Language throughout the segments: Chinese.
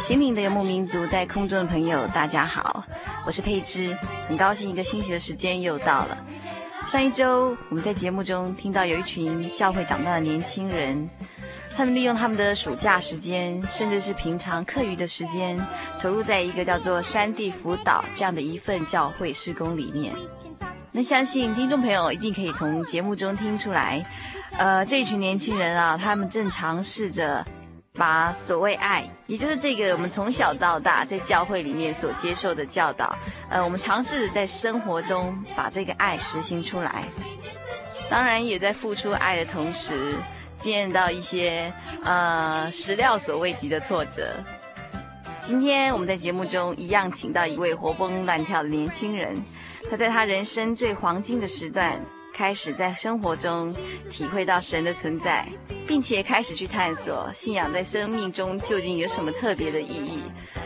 心灵的游牧民族，在空中的朋友，大家好，我是佩芝，很高兴一个星期的时间又到了。上一周我们在节目中听到有一群教会长大的年轻人，他们利用他们的暑假时间，甚至是平常课余的时间，投入在一个叫做山地辅导这样的一份教会事工里面。那相信听众朋友一定可以从节目中听出来，呃，这一群年轻人啊，他们正尝试着。把所谓爱，也就是这个我们从小到大在教会里面所接受的教导，呃，我们尝试着在生活中把这个爱实行出来。当然，也在付出爱的同时，见到一些呃始料所未及的挫折。今天我们在节目中一样请到一位活蹦乱跳的年轻人，他在他人生最黄金的时段。开始在生活中体会到神的存在，并且开始去探索信仰在生命中究竟有什么特别的意义。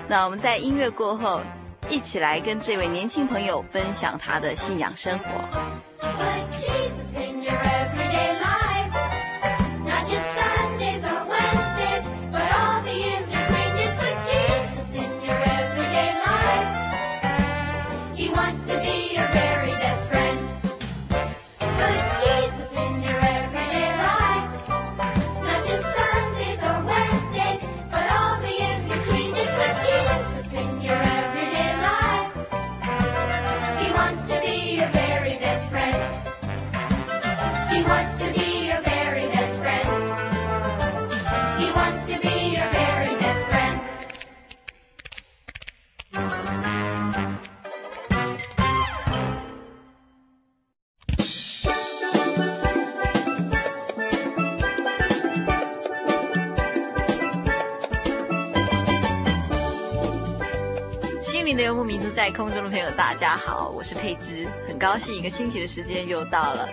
那我们在音乐过后，一起来跟这位年轻朋友分享他的信仰生活。在空中的朋友，大家好，我是佩芝，很高兴一个星期的时间又到了。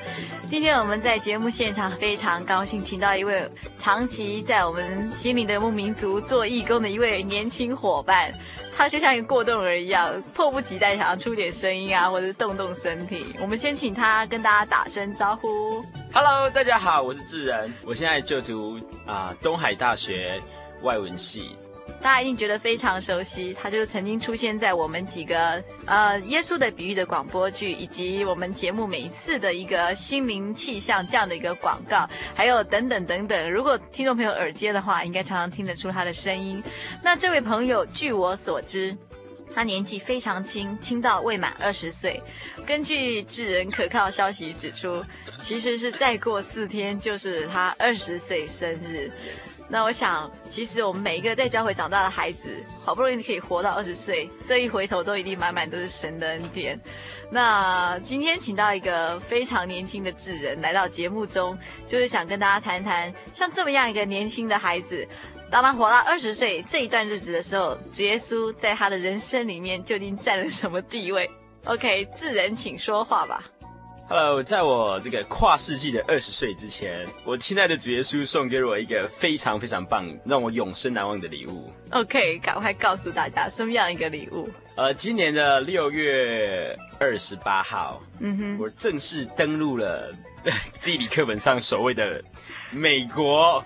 今天我们在节目现场非常高兴，请到一位长期在我们心灵的牧民族做义工的一位年轻伙伴，他就像一个过动儿一样，迫不及待想要出点声音啊，或者是动动身体。我们先请他跟大家打声招呼。Hello，大家好，我是智仁，我现在就读啊、呃、东海大学外文系。大家一定觉得非常熟悉，他就曾经出现在我们几个呃耶稣的比喻的广播剧，以及我们节目每一次的一个心灵气象这样的一个广告，还有等等等等。如果听众朋友耳尖的话，应该常常听得出他的声音。那这位朋友，据我所知，他年纪非常轻，轻到未满二十岁。根据智人可靠消息指出，其实是再过四天就是他二十岁生日。那我想，其实我们每一个在教会长大的孩子，好不容易可以活到二十岁，这一回头都一定满满都是神的恩典。那今天请到一个非常年轻的智人来到节目中，就是想跟大家谈谈，像这么样一个年轻的孩子。当他活到二十岁这一段日子的时候，主耶稣在他的人生里面究竟占了什么地位？OK，智人请说话吧。Hello，在我这个跨世纪的二十岁之前，我亲爱的主耶稣送给我一个非常非常棒、让我永生难忘的礼物。OK，赶快告诉大家什么样一个礼物？呃，今年的六月二十八号，嗯哼，我正式登陆了地理课本上所谓的美国。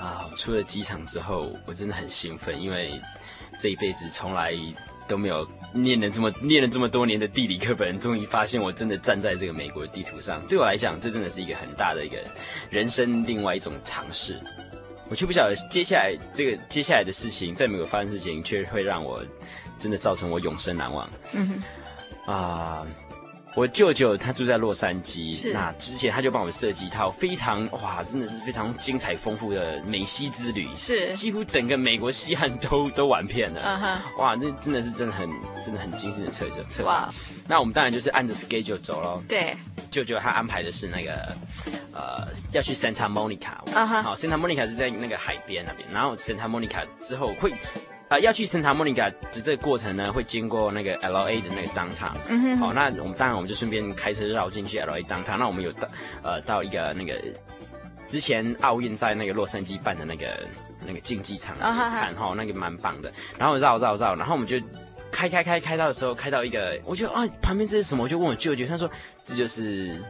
啊！出了机场之后，我真的很兴奋，因为这一辈子从来都没有念了这么念了这么多年的地理课本，终于发现我真的站在这个美国的地图上。对我来讲，这真的是一个很大的一个人生另外一种尝试。我却不晓得接下来这个接下来的事情，在美国发生事情，却会让我真的造成我永生难忘。嗯哼，啊。我舅舅他住在洛杉矶，是那之前他就帮我设计一套非常哇，真的是非常精彩丰富的美西之旅，是几乎整个美国西岸都都玩遍了，哇，这真的是真的很真的很精心的策策策划。哇那我们当然就是按着 schedule 走喽。对，舅舅他安排的是那个呃要去 Santa Monica，嗯哼，好，Santa Monica 是在那个海边那边，然后 Santa Monica 之后会。啊、呃，要去圣塔莫尼卡，这这个过程呢，会经过那个 L A 的那个 downtown。嗯哼。好，那我们当然我们就顺便开车绕进去 L A downtown。那我们有到呃到一个那个之前奥运在那个洛杉矶办的那个那个竞技场看哈、oh, 哦，那个蛮棒的。然后绕绕绕，然后我们就开开开开到的时候，开到一个，我觉得啊旁边这是什么？我就问我舅舅，他说这就是。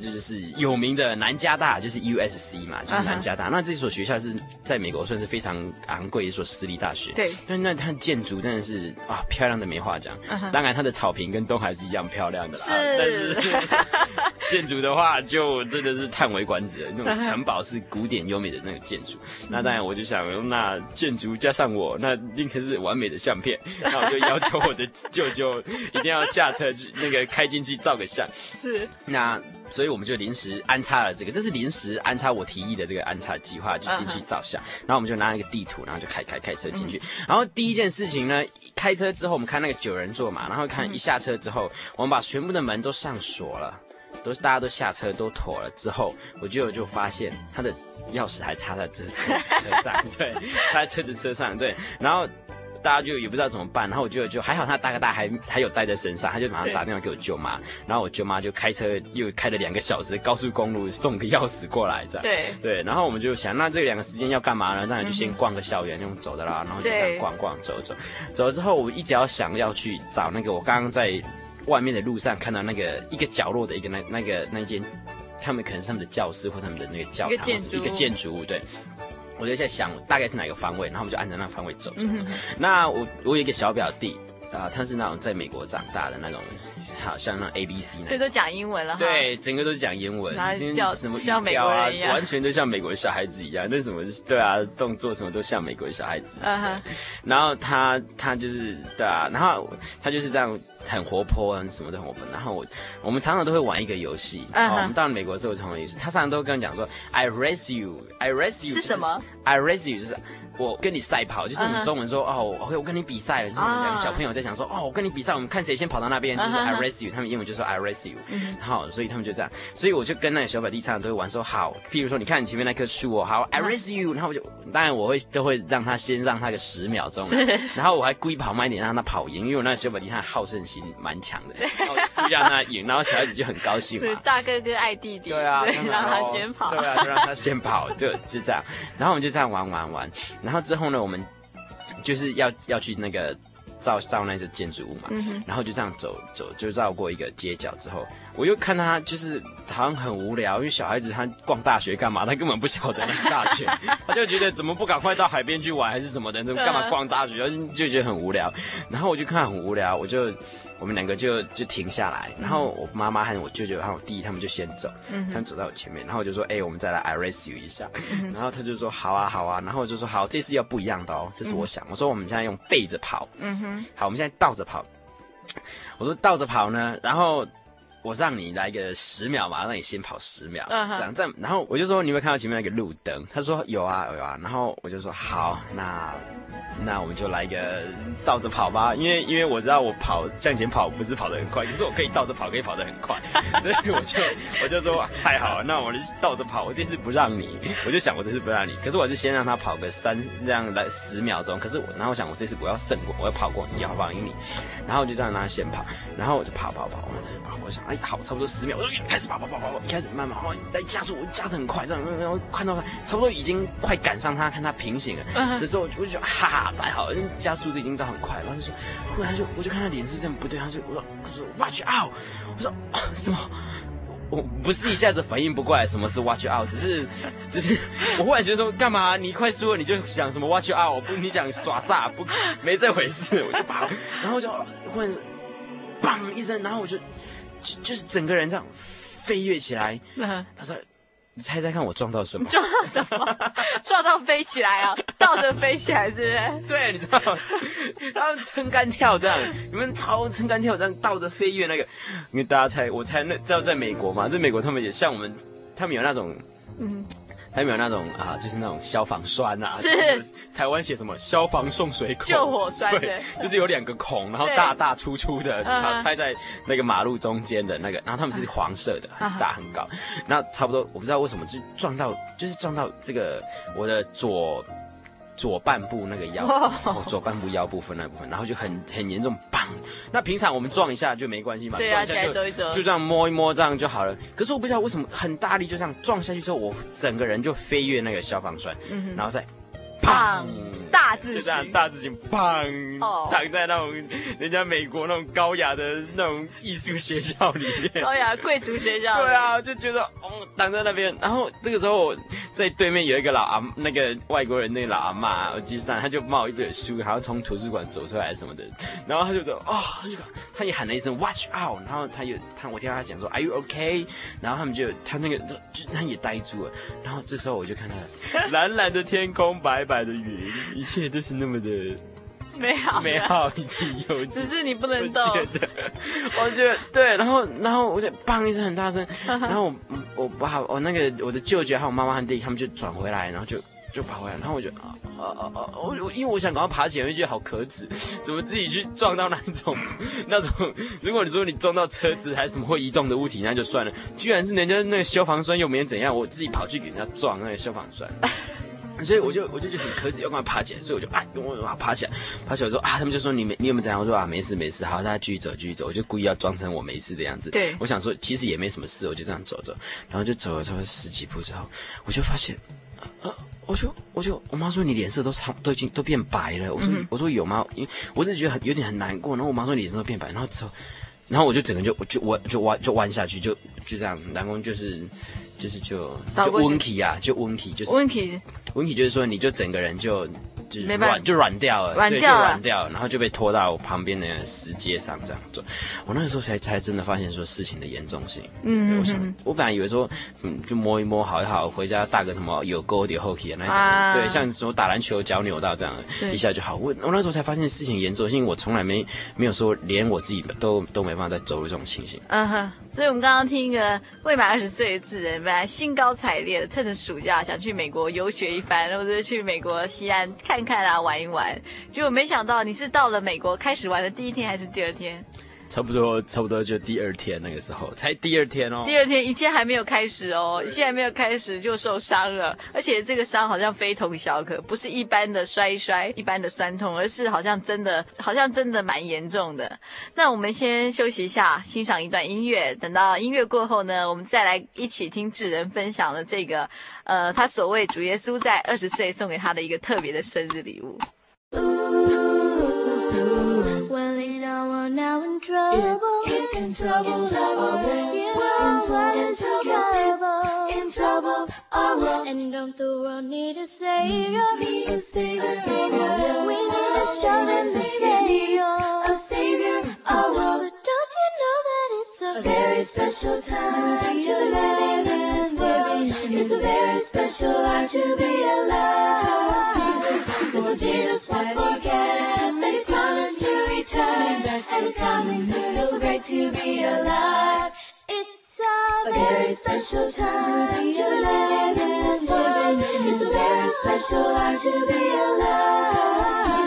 这就是有名的南加大，就是 USC 嘛，就是南加大。Uh huh. 那这所学校是在美国算是非常昂贵一所私立大学。对，但那它建筑真的是啊，漂亮的没话讲。Uh huh. 当然，它的草坪跟东海是一样漂亮的啦。是，但是 建筑的话，就真的是叹为观止了。那种城堡是古典优美的那个建筑。Uh huh. 那当然，我就想，那建筑加上我，那应该是完美的相片。那我就要求我的舅舅一定要下车去那个开进去照个相。是，那。所以我们就临时安插了这个，这是临时安插我提议的这个安插计划，就进去照相。Uh huh. 然后我们就拿一个地图，然后就开开开车进去。Uh. 然后第一件事情呢，开车之后我们看那个九人座嘛，然后看一下车之后，我们把全部的门都上锁了，都大家都下车都妥了之后，我就就发现他的钥匙还插在这车 车上，对，插在车子车上，对，然后。大家就也不知道怎么办，然后我就就还好，他大哥大还还有带在身上，他就马上打电话给我舅妈，然后我舅妈就开车又开了两个小时高速公路送个钥匙过来，这样。对对，然后我们就想，那这两个时间要干嘛呢？当然就先逛个校园，用走的啦，然后就这样逛逛走走，走了之后，我一直要想要去找那个我刚刚在外面的路上看到那个一个角落的一个那那个那间，他们可能是他们的教室或他们的那个教堂，一个建筑，一个建筑物，对。我就在想大概是哪个方位，然后我们就按照那个方位走走走。嗯、那我我有一个小表弟啊、呃，他是那种在美国长大的那种，好像那种 A B C，所以都讲英文了。对，整个都是讲英文，叫什么像美国人一样，完全都像美国的小孩子一样。那什么，对啊，动作什么都像美国的小孩子。Uh huh. 然后他他就是对啊，然后他就是这样。很活泼啊，什么都很活泼。然后我，我们常常都会玩一个游戏。Uh huh. 哦、我们到了美国之后，常常也是，他常常都会跟我讲说，I raise you，I raise you 是什么？I raise you 就是。我跟你赛跑，就是我们中文说、uh huh. 哦，OK，我跟你比赛了，就是两个小朋友在想说，uh huh. 哦，我跟你比赛，我们看谁先跑到那边，就是 I race you，、uh. 他们英文就说 I race you，、uh huh. 好，所以他们就这样，所以我就跟那个小表弟常常都会玩说，好，譬如说你看你前面那棵树哦，好，I race you，然后我就当然我会都会让他先让他个十秒钟，然后我还故意跑慢一点让他跑赢，因为我那个小表弟他好胜心蛮强的，然后就让他赢，然后小孩子就很高兴嘛，大哥哥爱弟弟，对啊，对 让他先跑，对啊，就让他先跑，就就这样，然后我们就这样玩玩玩，然后之后呢，我们。就是要要去那个照照那个建筑物嘛，嗯、然后就这样走走，就绕过一个街角之后，我又看他就是好像很无聊，因为小孩子他逛大学干嘛？他根本不晓得那个大学，他就觉得怎么不赶快到海边去玩还是什么的，怎么干嘛逛大学？就就觉得很无聊。然后我就看很无聊，我就我们两个就就停下来，然后我妈妈和我舅舅还有我弟他们就先走，嗯、他们走到我前面，然后我就说，哎、欸，我们再来 I raise you 一下，嗯、然后他就说，好啊，好啊，然后我就说，好，这次要不一样的哦，这是我想，嗯、我说我们现在用背着跑，嗯哼，好，我们现在倒着跑，我说倒着跑呢，然后。我让你来个十秒嘛，让你先跑十秒，这样这样，然后我就说，你有没有看到前面那个路灯？他说有啊有啊，然后我就说好，那那我们就来一个倒着跑吧，因为因为我知道我跑向前跑不是跑得很快，可是我可以倒着跑，可以跑得很快，所以我就我就说太好了，那我就倒着跑，我这次不让你，我就想我这次不让你，可是我是先让他跑个三这样来十秒钟，可是我然后我想我这次我要胜过，我要跑过你，要跑赢你，然后我就这样让他先跑，然后我就跑跑跑，跑，我想。好，差不多十秒，我就开始跑跑跑跑跑，一开始慢慢跑，来加速，我加的很快，这样，然后看到他差不多已经快赶上他，看他平行了，这时候我就觉得哈哈，太好了，因为加速度已经到很快，然后就说，忽然就我就看他脸是这样不对，他就我说他说 watch out，我说什么？我不是一下子反应不过来什么是 watch out，只是只是我忽然觉得说干嘛？你快输了你就想什么 watch out？不，你想耍诈？不，没这回事，我就跑，然后就忽然砰一声，然后我就。就就是整个人这样飞跃起来，他说：“你猜猜看，我撞到什么？撞到什么？撞到飞起来啊，倒着飞起来，是不是？对，你知道，他们撑杆跳这样，你们超撑杆跳这样倒着飞跃那个，因为大家猜，我猜那知道在美国嘛，在美国他们也像我们，他们有那种，嗯。”还有没有那种啊，就是那种消防栓啊？是。台湾写什么消防送水孔？救火栓。对，就是有两个孔，然后大大粗粗的，插在那个马路中间的那个，然后他们是黄色的，很大很高。然后差不多，我不知道为什么就撞到，就是撞到这个我的左。左半部那个腰，哦，左半部腰部分那部分，然后就很很严重，砰！那平常我们撞一下就没关系嘛，对啊，起来走一走，就这样摸一摸这样就好了。可是我不知道为什么很大力，就这样撞下去之后，我整个人就飞跃那个消防栓，嗯、然后再。砰！大字型，就这样大字型，砰！躺在那种人家美国那种高雅的那种艺术学校里面，高雅贵族学校。对啊，就觉得哦，躺在那边。然后这个时候，在对面有一个老阿，那个外国人，那个老阿妈，我记得他就冒一本书，好像从图书馆走出来什么的。然后他就说，哦，他就他也喊了一声 “watch out”，然后他又他我听到他讲说 “are you okay”，然后他们就他那个就他也呆住了。然后这时候我就看到 蓝蓝的天空，白白。白的云，一切都是那么的美好，美好以及悠久。只是你不能动。我觉得，我觉得对。然后，然后我就砰一声很大声。然后我，我爸，我那个我的舅舅还有妈妈和弟弟，他们就转回来，然后就就跑回来。然后我就啊啊啊啊！我我因为我想赶快爬起来，我就觉得好可耻，怎么自己去撞到那种那种？如果你说你撞到车子还是什么会移动的物体，那就算了。居然是人家那个消防栓又没怎样，我自己跑去给人家撞那个消防栓。所以我就我就觉得很可耻，要赶快爬起来，所以我就啊，我我爬起来，爬起来说啊，他们就说你没你有没有怎样？我说啊，没事没事，好，大家继续走继续走，我就故意要装成我没事的样子。对，我想说其实也没什么事，我就这样走走，然后就走了差不多十几步之后，我就发现，呃，我就我就我妈说你脸色都差都已经都变白了，我说、嗯、我说有吗？因为我真的觉得很有点很难过，然后我妈说你脸色都变白，然后之后，然后我就整个就我就弯就弯就弯下去，就就这样，然后就是。就是就就温体啊，就温体就是温体，温体就是说你就整个人就就软就软掉了，软掉软掉，然后就被拖到旁边的石阶上这样做。我那个时候才才真的发现说事情的严重性。嗯，我想我本来以为说嗯就摸一摸好一好，回家大个什么有沟有后体的那种，对，像什么打篮球脚扭到这样一下就好。我我那时候才发现事情严重性，我从来没没有说连我自己都都没办法再走入这种情形。嗯哼，所以我们刚刚听一个未满二十岁的智人。本来兴高采烈的趁着暑假想去美国游学一番，或者去美国西安看看啊，玩一玩，结果没想到你是到了美国开始玩的第一天还是第二天？差不多，差不多就第二天那个时候，才第二天哦。第二天一切还没有开始哦，一切还没有开始就受伤了，而且这个伤好像非同小可，不是一般的摔一摔、一般的酸痛，而是好像真的，好像真的蛮严重的。那我们先休息一下，欣赏一段音乐，等到音乐过后呢，我们再来一起听智仁分享了这个，呃，他所谓主耶稣在二十岁送给他的一个特别的生日礼物。now in trouble. It's, it's in trouble. trouble. You know what is in trouble. In trouble. Oh, and don't the world need a savior? Need a savior. A savior. We need a child a savior. A savior. our Oh, don't you know that it's a very special time to live in? World? It's a very special time to be alive. Cause when Jesus won't forget that he's promised to return and he's coming soon. It's so great to be alive. It's a very special time to live in this world. It's a very special time to be alive.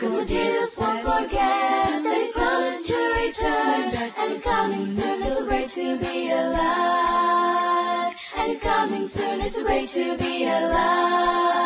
Cause when Jesus won't forget that he's promised to return and he's coming soon. It's so great to be alive. And he's coming soon. It's so great to be alive.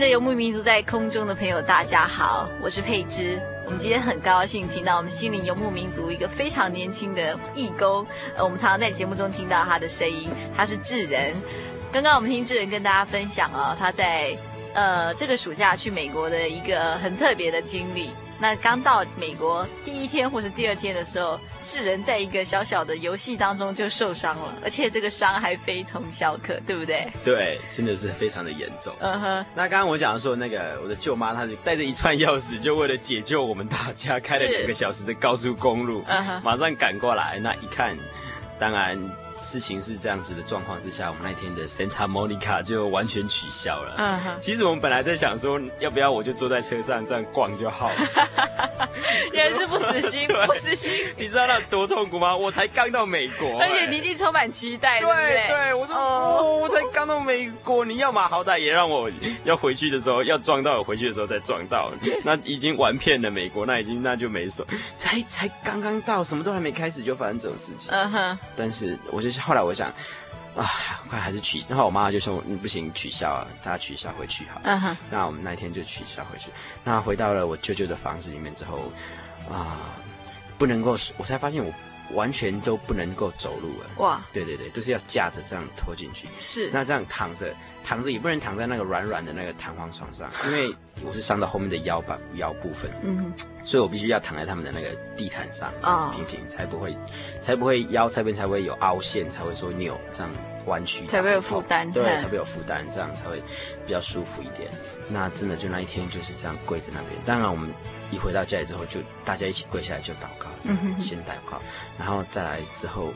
的游牧民族在空中的朋友，大家好，我是佩芝。我们今天很高兴，请到我们心灵游牧民族一个非常年轻的义工。呃，我们常常在节目中听到他的声音，他是智仁。刚刚我们听智仁跟大家分享啊，他在呃这个暑假去美国的一个很特别的经历。那刚到美国第一天或是第二天的时候，智人在一个小小的游戏当中就受伤了，而且这个伤还非同小可，对不对？对，真的是非常的严重。嗯哼。那刚刚我讲说，那个我的舅妈，她就带着一串钥匙，就为了解救我们大家，开了两个小时的高速公路，马上赶过来。那一看，当然。事情是这样子的状况之下，我们那天的 Santa Monica 就完全取消了。嗯哼，其实我们本来在想说，要不要我就坐在车上这样逛就好了。也是不死心，不死心。你知道那多痛苦吗？我才刚到美国，而且你一定充满期待。对对，我说哦，我才刚到美国，你要嘛好歹也让我要回去的时候要撞到，我回去的时候再撞到。那已经玩遍了美国，那已经那就没说，才才刚刚到，什么都还没开始就发生这种事情。嗯哼，但是我。就是后来我想，啊，快还是取。然后我妈妈就说：“你不行，取消啊，大家取消回去好。”嗯哼。那我们那天就取消回去。那回到了我舅舅的房子里面之后，啊，不能够，我才发现我完全都不能够走路了。哇！对对对，都是要架着这样拖进去。是。那这样躺着，躺着也不能躺在那个软软的那个弹簧床上，因为我是伤到后面的腰板腰部分。嗯哼。所以我必须要躺在他们的那个地毯上，平平，才不会，才不会腰这边才会有凹陷，才会说扭这样弯曲，才会有负担，对，才会有负担，这样才会比较舒服一点。那真的就那一天就是这样跪在那边。当然我们一回到家里之后，就大家一起跪下来就祷告，这样先祷告，然后再来之后，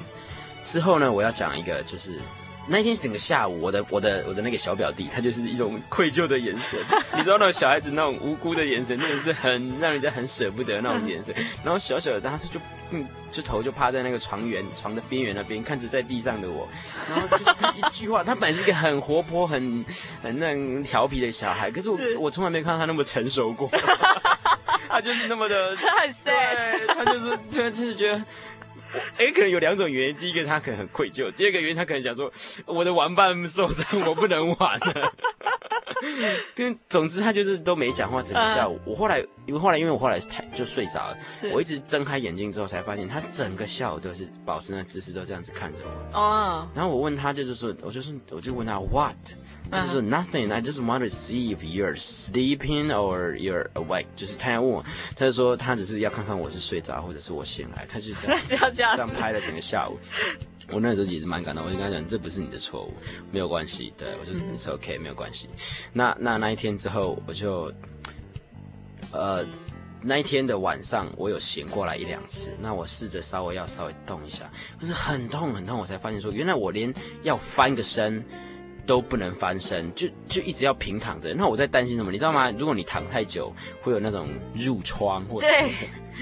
之后呢，我要讲一个就是。那一天整个下午，我的我的我的那个小表弟，他就是一种愧疚的眼神，你知道那种小孩子那种无辜的眼神，真的是很让人家很舍不得那种眼神。然后小小的，他就嗯，就头就趴在那个床缘床的边缘那边，看着在地上的我，然后就是他一句话，他本来是一个很活泼、很很那种调皮的小孩，可是我是我从来没看到他那么成熟过，他就是那么的，他很 sad，他就是就就是觉得。哎，可能有两种原因。第一个，他可能很愧疚；第二个原因，他可能想说，我的玩伴受伤，我不能玩了。对，总之他就是都没讲话，整个下午。我后来，因为后来，因为我后来太就睡着了，我一直睁开眼睛之后才发现，他整个下午都是保持那姿势，都这样子看着我。哦。然后我问他，就是说，我就说，我就问他 what。他就说 nothing, I just want to see if you're sleeping or you're awake。就是他要问我，他就说他只是要看看我是睡着或者是我醒来，他就这样 这样这样拍了整个下午。我那时候也是蛮感动，我就跟他讲，这不是你的错误，没有关系，对，我就 it's OK，没有关系。那那那一天之后，我就呃那一天的晚上，我有醒过来一两次，那我试着稍微要稍微动一下，可是很痛很痛，我才发现说，原来我连要翻个身。都不能翻身，就就一直要平躺着。那我在担心什么？你知道吗？如果你躺太久，会有那种褥疮或者什么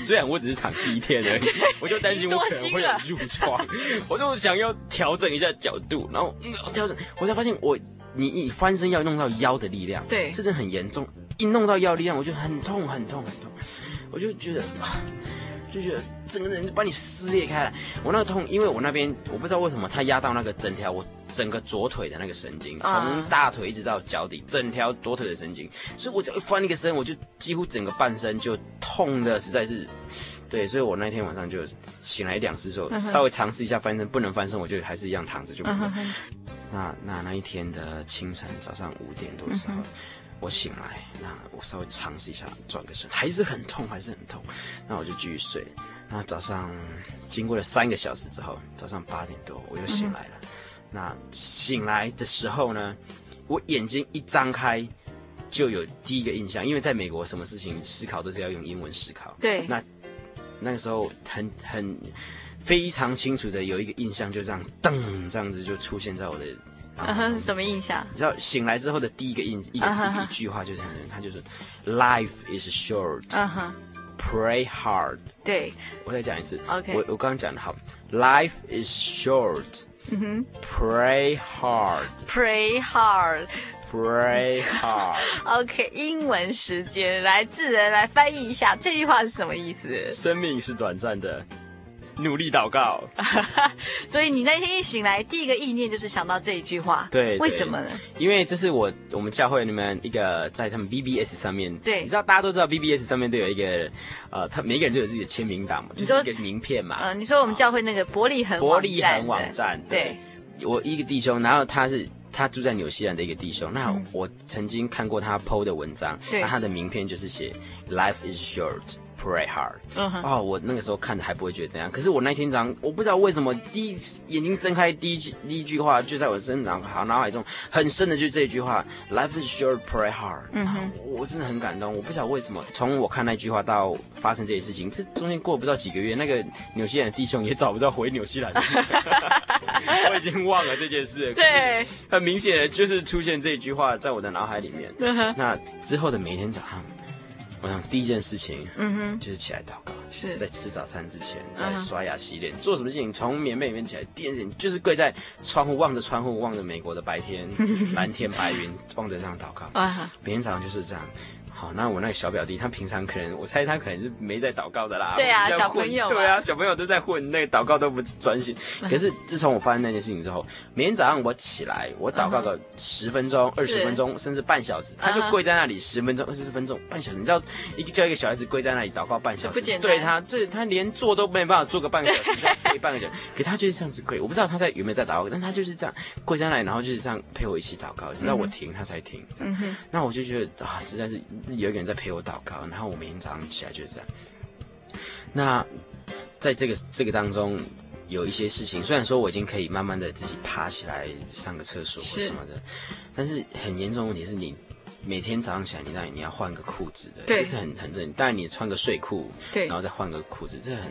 虽然我只是躺第一天而已，我就担心我可能会有褥疮。我就想要调整一下角度，然后调整，我才发现我你你翻身要弄到腰的力量，对，这真的很严重。一弄到腰力量，我就很痛很痛很痛，我就觉得啊。就觉得整个人就把你撕裂开来，我那个痛，因为我那边我不知道为什么它压到那个整条我整个左腿的那个神经，从大腿一直到脚底，整条左腿的神经，所以我只要一翻一个身，我就几乎整个半身就痛的实在是，对，所以我那天晚上就醒来一两次之后，稍微尝试一下翻身，不能翻身，我就还是一样躺着就不能。那那那一天的清晨早上五点多的时候，我醒来，那我稍微尝试一下转个身，还是很痛，还是很痛，那我就继续睡。那早上经过了三个小时之后，早上八点多我又醒来了。嗯、那醒来的时候呢，我眼睛一张开，就有第一个印象，因为在美国什么事情思考都是要用英文思考。对。那那个时候很很非常清楚的有一个印象，就这样噔这样子就出现在我的。嗯哼，什么印象？你知道醒来之后的第一个印一个、uh. 一句话就是，他就是 “Life is short”。嗯哼。Pray hard。对，我再讲一次。OK，我我刚刚讲的好。Life is short。嗯哼。Pray hard。Pray hard。Pray hard。OK，英文时间，来智人来翻译一下这句话是什么意思？生命是短暂的。努力祷告，所以你那天一醒来，第一个意念就是想到这一句话。对，为什么呢？因为这是我我们教会里面一个在他们 BBS 上面，对，你知道大家都知道 BBS 上面都有一个呃，他每个人都有自己的签名档嘛，就是一个名片嘛。嗯、呃，你说我们教会那个伯利恒伯利恒网站，对，对我一个弟兄，然后他是他住在纽西兰的一个弟兄，那我曾经看过他 PO 的文章，对，那他的名片就是写 Life is short。Pray hard，嗯哼，哦，我那个时候看着还不会觉得怎样，可是我那天早上，我不知道为什么，第一眼睛睁开，第一句第一句话就在我身上好脑海中很深的，就是这句话，Life is short, pray hard。嗯哼，我真的很感动，我不晓得为什么，从我看那句话到发生这些事情，这中间过了不知道几个月，那个纽西兰的弟兄也找不到回纽西兰，我已经忘了这件事。对，很明显的就是出现这句话在我的脑海里面。那之后的每一天早上。我想第一件事情，嗯哼，就是起来祷告，是在吃早餐之前，在刷牙洗脸，做什么事情，从棉被里面起来，第一件事情就是跪在窗户，望着窗户，望着美国的白天，蓝天白云，望着这样祷告。啊，每天早上就是这样。好，那我那个小表弟，他平常可能，我猜他可能是没在祷告的啦。对啊，小朋友。对啊，小朋友都在混，那个祷告都不专心。可是自从我发生那件事情之后，每天早上我起来，我祷告个十分钟、二十分钟，甚至半小时，他就跪在那里十分钟、二十分钟、半小时。你知道，一个叫一个小孩子跪在那里祷告半小时，对他，这他连坐都没办法坐个半个小时，跪半个小时。可他就是这样子跪，我不知道他在有没有在祷告，但他就是这样跪在那里，然后就是这样陪我一起祷告，直到我停他才停。这样，那我就觉得啊，实在是有一个人在陪我祷告，然后我每天早上起来就是这样。那在这个这个当中，有一些事情，虽然说我已经可以慢慢的自己爬起来上个厕所或什么的，是但是很严重的问题是你每天早上起来，你当然你要换个裤子的，这是很很正。当然你穿个睡裤，对，然后再换个裤子，这很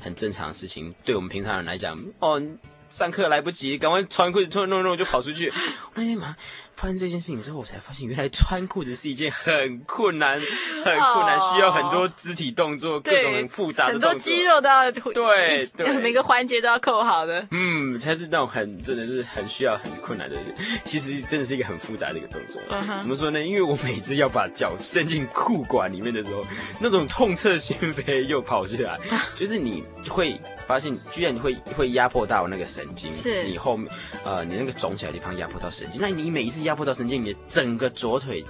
很正常的事情。对我们平常人来讲，哦，上课来不及，赶快穿裤子，穿弄弄就跑出去。我那天嘛。发生这件事情之后，我才发现原来穿裤子是一件很困难、很困难，需要很多肢体动作，各种很复杂的很多肌肉都要对对，每个环节都要扣好的。嗯，才是那种很真的是很需要很困难的。其实真的是一个很复杂的一个动作。怎么说呢？因为我每次要把脚伸进裤管里面的时候，那种痛彻心扉又跑出来，就是你会发现，居然你会会压迫到那个神经，是你后面呃你那个肿起来的地方压迫到神经，那你每一次。压迫到神经，你的整个左腿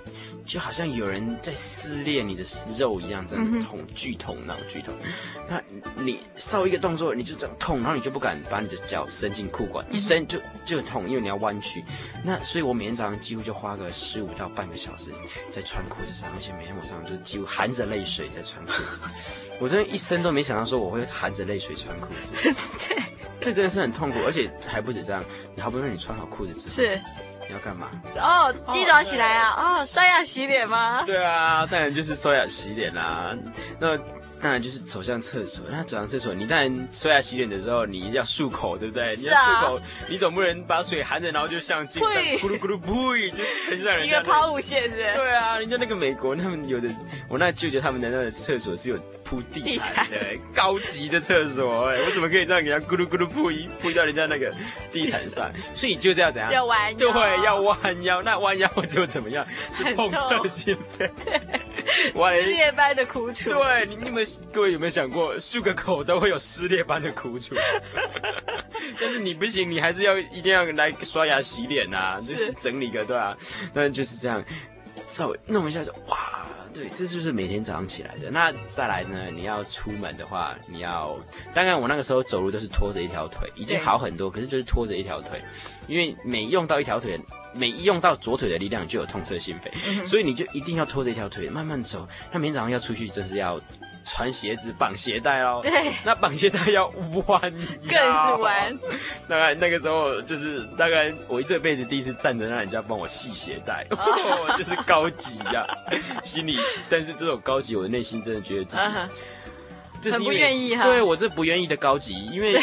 就好像有人在撕裂你的肉一样，真的痛，剧痛那种剧痛。那你稍一个动作，你就这样痛，然后你就不敢把你的脚伸进裤管，一伸就就痛，因为你要弯曲。那所以我每天早上几乎就花个十五到半个小时在穿裤子上，而且每天晚上就几乎含着泪水在穿裤子。我真的一生都没想到说我会含着泪水穿裤子。对，这真的是很痛苦，而且还不止这样，你好不容易你穿好裤子之后是。你要干嘛？哦，一早起来啊，哦，刷牙洗脸吗？对啊，当然就是刷牙洗脸啦、啊。那。当然就是走向厕所，那走向厕所，你当然刷牙洗脸的时候，你要漱口，对不对？啊。你要漱口，你总不能把水含着，然后就像进咕噜咕噜噗，就很像人家。一个抛物线是。对啊，人家那个美国，他们有的，我那舅舅他们的那个厕所是有铺地毯的，高级的厕所，哎，我怎么可以这样给他咕噜咕噜噗铺到人家那个地毯上？所以就这样怎样？要弯腰。对，要弯腰。那弯腰就怎么样？就痛彻心扉。撕裂 般的苦楚。对，你你们各位有没有想过，漱个口都会有撕裂般的苦楚？但是你不行，你还是要一定要来刷牙洗脸啊，就是整理个对啊，那就是这样，稍微弄一下就哇。对，这就是每天早上起来的。那再来呢？你要出门的话，你要……当然，我那个时候走路都是拖着一条腿，已经好很多。可是就是拖着一条腿，因为每用到一条腿，每一用到左腿的力量，就有痛彻心扉，嗯，所以你就一定要拖着一条腿慢慢走。那明天早上要出去，就是要。穿鞋子绑鞋带哦，对，那绑鞋带要弯，更是弯。大概那个时候就是大概我这辈子第一次站着让人家帮我系鞋带，就是高级呀，啊。心里，但是这种高级，我的内心真的觉得自己，啊，这是因为不愿意哈。对我这不愿意的高级，因为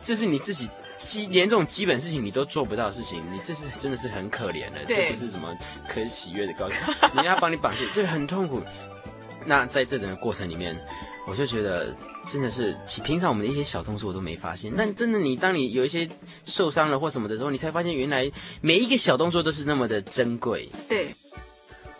这是你自己基连这种基本事情你都做不到的事情，你这是真的是很可怜的，这不是什么可喜悦的高级。人家帮你绑鞋，对，很痛苦。那在这整个过程里面，我就觉得真的是，平常我们的一些小动作我都没发现，但真的你当你有一些受伤了或什么的时候，你才发现原来每一个小动作都是那么的珍贵。对，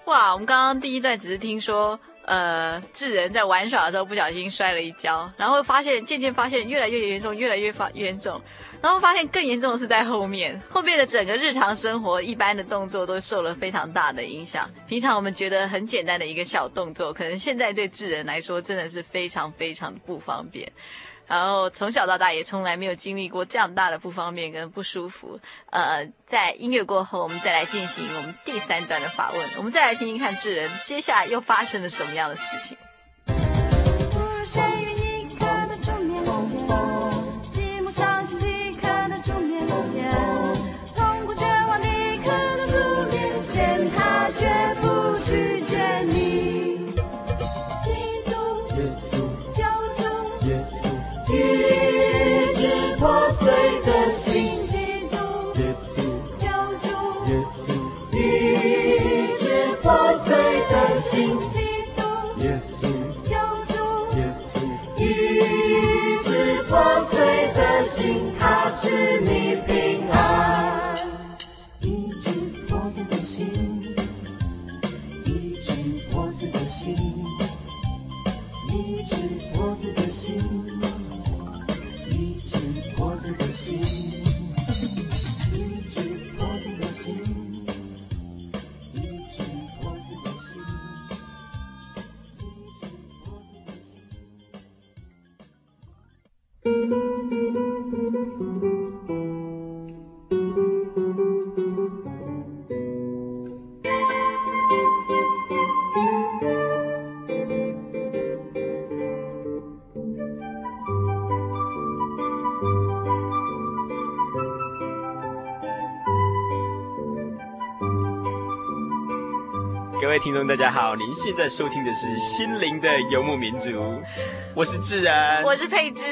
哇，我们刚刚第一段只是听说，呃，智仁在玩耍的时候不小心摔了一跤，然后发现渐渐发现越来越严重，越来越发严重。然后发现更严重的是在后面，后面的整个日常生活一般的动作都受了非常大的影响。平常我们觉得很简单的一个小动作，可能现在对智人来说真的是非常非常不方便。然后从小到大也从来没有经历过这样大的不方便跟不舒服。呃，在音乐过后，我们再来进行我们第三段的访问，我们再来听听看智人接下来又发生了什么样的事情。家好，您现在收听的是《心灵的游牧民族》，我是智仁，我是佩芝，